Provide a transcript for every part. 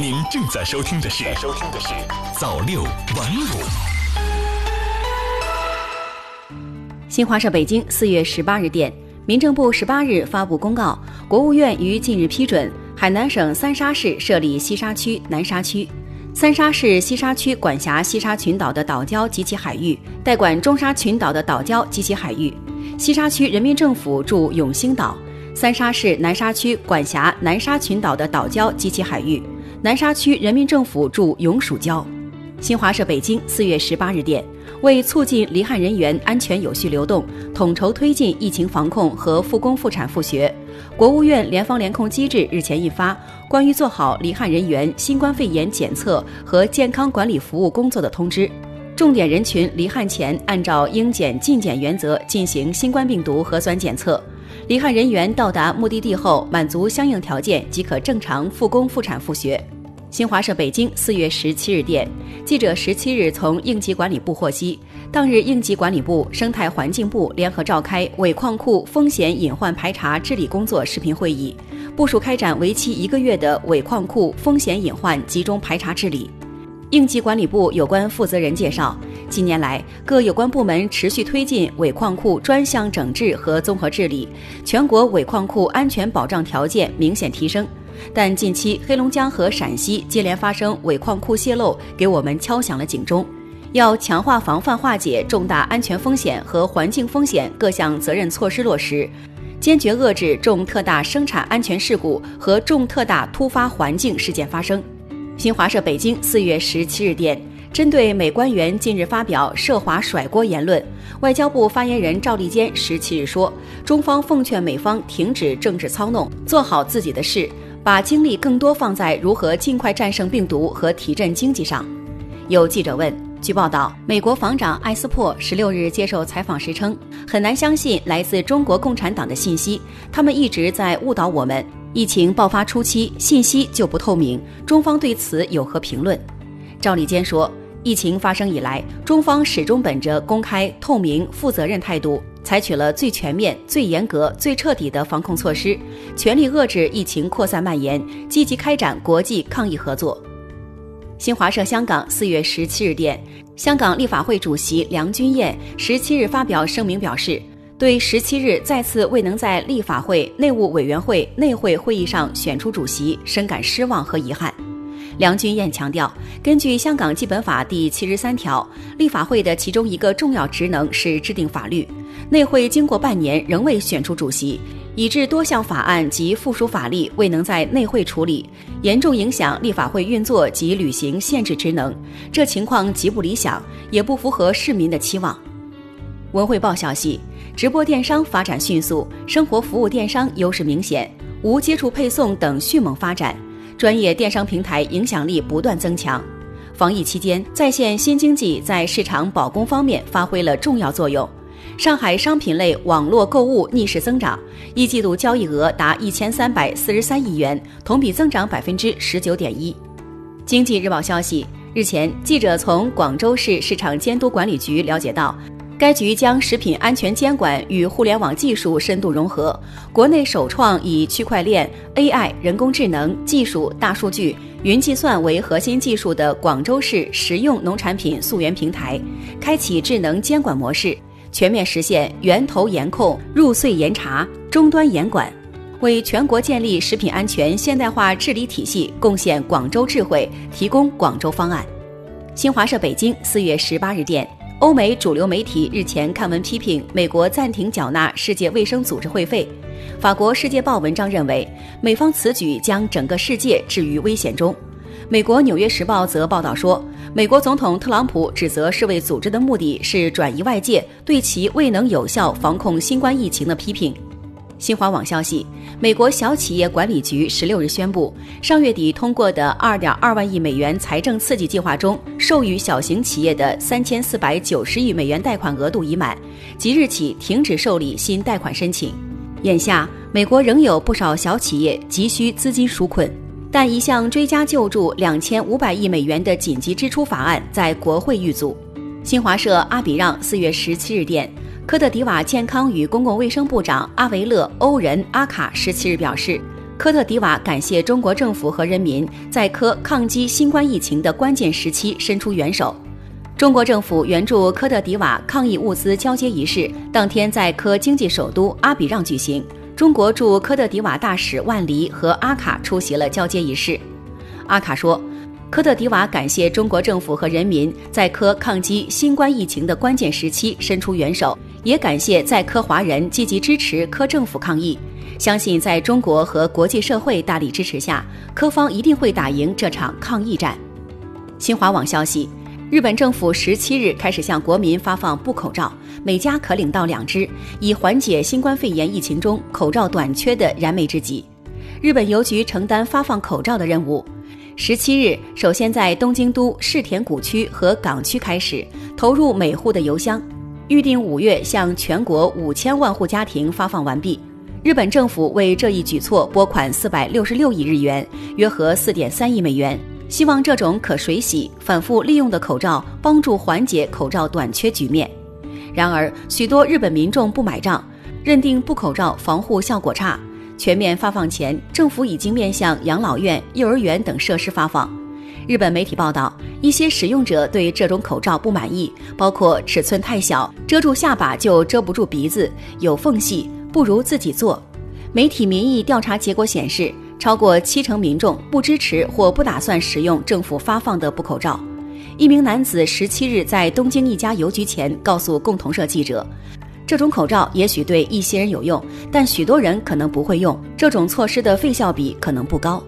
您正在收听的是《收听的是早六晚五》。新华社北京四月十八日电，民政部十八日发布公告，国务院于近日批准海南省三沙市设立西沙区、南沙区。三沙市西沙区管辖西沙群岛的岛礁及其海域，代管中沙群岛的岛礁及其海域。西沙区人民政府驻永兴岛。三沙市南沙区管辖南沙群岛的岛礁及其海域，南沙区人民政府驻永暑礁。新华社北京四月十八日电，为促进离汉人员安全有序流动，统筹推进疫情防控和复工复产复学，国务院联防联控机制日前印发《关于做好离汉人员新冠肺炎检测和健康管理服务工作的通知》，重点人群离汉前按照应检尽检原则进行新冠病毒核酸检测。离汉人员到达目的地后，满足相应条件即可正常复工复产复学。新华社北京四月十七日电，记者十七日从应急管理部获悉，当日应急管理部、生态环境部联合召开尾矿库风险隐患排查治理工作视频会议，部署开展为期一个月的尾矿库风险隐患集中排查治理。应急管理部有关负责人介绍。近年来，各有关部门持续推进尾矿库专项整治和综合治理，全国尾矿库安全保障条件明显提升。但近期黑龙江和陕西接连发生尾矿库泄漏，给我们敲响了警钟，要强化防范化解重大安全风险和环境风险各项责任措施落实，坚决遏制重特大生产安全事故和重特大突发环境事件发生。新华社北京四月十七日电。针对美官员近日发表涉华甩锅言论，外交部发言人赵立坚十七日说：“中方奉劝美方停止政治操弄，做好自己的事，把精力更多放在如何尽快战胜病毒和提振经济上。”有记者问：“据报道，美国防长艾斯珀十六日接受采访时称，很难相信来自中国共产党的信息，他们一直在误导我们。疫情爆发初期，信息就不透明，中方对此有何评论？”赵立坚说。疫情发生以来，中方始终本着公开、透明、负责任态度，采取了最全面、最严格、最彻底的防控措施，全力遏制疫情扩散蔓延，积极开展国际抗疫合作。新华社香港四月十七日电，香港立法会主席梁君彦十七日发表声明表示，对十七日再次未能在立法会内务委员会内会会议上选出主席，深感失望和遗憾。梁君彦强调，根据香港基本法第七十三条，立法会的其中一个重要职能是制定法律。内会经过半年仍未选出主席，以致多项法案及附属法例未能在内会处理，严重影响立法会运作及履行限制职能。这情况极不理想，也不符合市民的期望。文汇报消息，直播电商发展迅速，生活服务电商优势明显，无接触配送等迅猛发展。专业电商平台影响力不断增强，防疫期间，在线新经济在市场保供方面发挥了重要作用。上海商品类网络购物逆势增长，一季度交易额达一千三百四十三亿元，同比增长百分之十九点一。经济日报消息，日前，记者从广州市市场监督管理局了解到。该局将食品安全监管与互联网技术深度融合，国内首创以区块链、AI、人工智能技术、大数据、云计算为核心技术的广州市实用农产品溯源平台，开启智能监管模式，全面实现源头严控、入穗严查、终端严管，为全国建立食品安全现代化治理体系贡献广州智慧，提供广州方案。新华社北京四月十八日电。欧美主流媒体日前刊文批评美国暂停缴纳世界卫生组织会费。法国《世界报》文章认为，美方此举将整个世界置于危险中。美国《纽约时报》则报道说，美国总统特朗普指责世卫组织的目的是转移外界对其未能有效防控新冠疫情的批评。新华网消息，美国小企业管理局十六日宣布，上月底通过的二点二万亿美元财政刺激计划中，授予小型企业的三千四百九十亿美元贷款额度已满，即日起停止受理新贷款申请。眼下，美国仍有不少小企业急需资金纾困，但一项追加救助两千五百亿美元的紧急支出法案在国会遇阻。新华社阿比让四月十七日电。科特迪瓦健康与公共卫生部长阿维勒·欧仁阿卡十七日表示，科特迪瓦感谢中国政府和人民在科抗击新冠疫情的关键时期伸出援手。中国政府援助科特迪瓦抗疫物资交接仪式当天在科经济首都阿比让举行。中国驻科特迪瓦大使万黎和阿卡出席了交接仪式。阿卡说。科特迪瓦感谢中国政府和人民在科抗击新冠疫情的关键时期伸出援手，也感谢在科华人积极支持科政府抗疫。相信在中国和国际社会大力支持下，科方一定会打赢这场抗疫战。新华网消息，日本政府十七日开始向国民发放布口罩，每家可领到两只，以缓解新冠肺炎疫情中口罩短缺的燃眉之急。日本邮局承担发放口罩的任务。十七日，首先在东京都世田谷区和港区开始投入每户的邮箱，预定五月向全国五千万户家庭发放完毕。日本政府为这一举措拨款四百六十六亿日元，约合四点三亿美元，希望这种可水洗、反复利用的口罩帮助缓解口罩短缺局面。然而，许多日本民众不买账，认定布口罩防护效果差。全面发放前，政府已经面向养老院、幼儿园等设施发放。日本媒体报道，一些使用者对这种口罩不满意，包括尺寸太小、遮住下巴就遮不住鼻子、有缝隙，不如自己做。媒体民意调查结果显示，超过七成民众不支持或不打算使用政府发放的布口罩。一名男子十七日在东京一家邮局前告诉共同社记者。这种口罩也许对一些人有用，但许多人可能不会用。这种措施的费效比可能不高。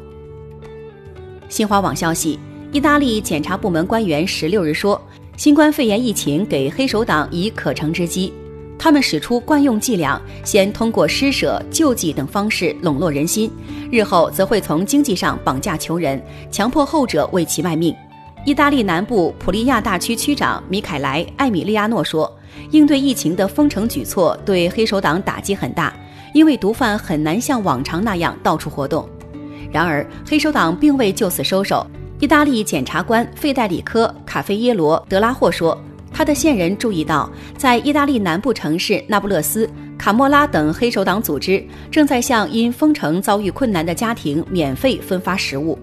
新华网消息，意大利检察部门官员十六日说，新冠肺炎疫情给黑手党以可乘之机，他们使出惯用伎俩，先通过施舍、救济等方式笼络人心，日后则会从经济上绑架穷人，强迫后者为其卖命。意大利南部普利亚大区区长米凯莱·艾米利亚诺说。应对疫情的封城举措对黑手党打击很大，因为毒贩很难像往常那样到处活动。然而，黑手党并未就此收手。意大利检察官费代里科·卡菲耶罗·德拉霍说，他的线人注意到，在意大利南部城市那不勒斯、卡莫拉等黑手党组织正在向因封城遭遇困难的家庭免费分发食物。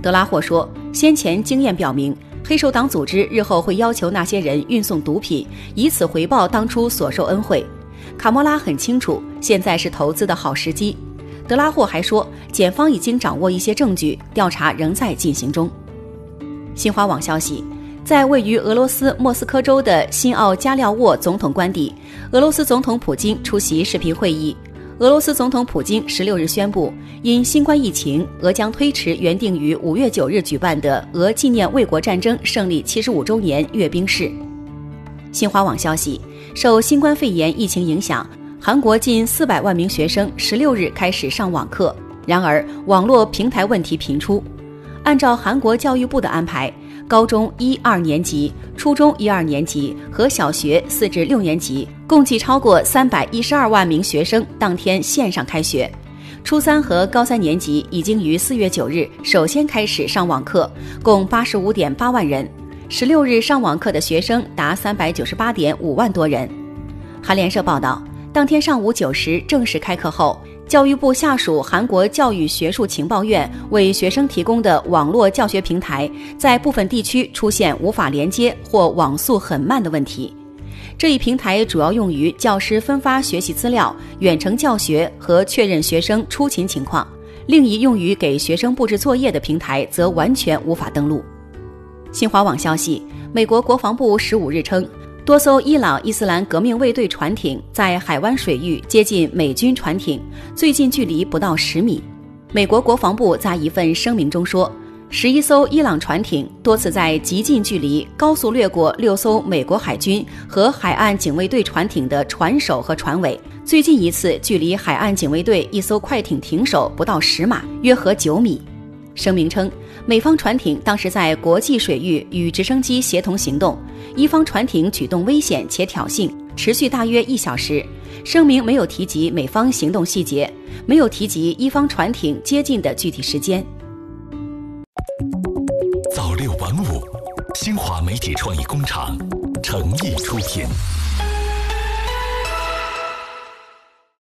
德拉霍说，先前经验表明。黑手党组织日后会要求那些人运送毒品，以此回报当初所受恩惠。卡莫拉很清楚，现在是投资的好时机。德拉霍还说，检方已经掌握一些证据，调查仍在进行中。新华网消息，在位于俄罗斯莫斯科州的新奥加廖沃总统官邸，俄罗斯总统普京出席视频会议。俄罗斯总统普京十六日宣布，因新冠疫情，俄将推迟原定于五月九日举办的俄纪念卫国战争胜利七十五周年阅兵式。新华网消息，受新冠肺炎疫情影响，韩国近四百万名学生十六日开始上网课。然而，网络平台问题频出。按照韩国教育部的安排。高中一二年级、初中一二年级和小学四至六年级共计超过三百一十二万名学生当天线上开学。初三和高三年级已经于四月九日首先开始上网课，共八十五点八万人。十六日上网课的学生达三百九十八点五万多人。韩联社报道，当天上午九时正式开课后。教育部下属韩国教育学术情报院为学生提供的网络教学平台，在部分地区出现无法连接或网速很慢的问题。这一平台主要用于教师分发学习资料、远程教学和确认学生出勤情况。另一用于给学生布置作业的平台则完全无法登录。新华网消息，美国国防部十五日称。多艘伊朗伊斯兰革命卫队船艇在海湾水域接近美军船艇，最近距离不到十米。美国国防部在一份声明中说，十一艘伊朗船艇多次在极近距离高速掠过六艘美国海军和海岸警卫队船艇的船首和船尾，最近一次距离海岸警卫队一艘快艇艇首不到十码，约合九米。声明称，美方船艇当时在国际水域与直升机协同行动，一方船艇举动危险且挑衅，持续大约一小时。声明没有提及美方行动细节，没有提及一方船艇接近的具体时间。媒体创意工厂诚意出品。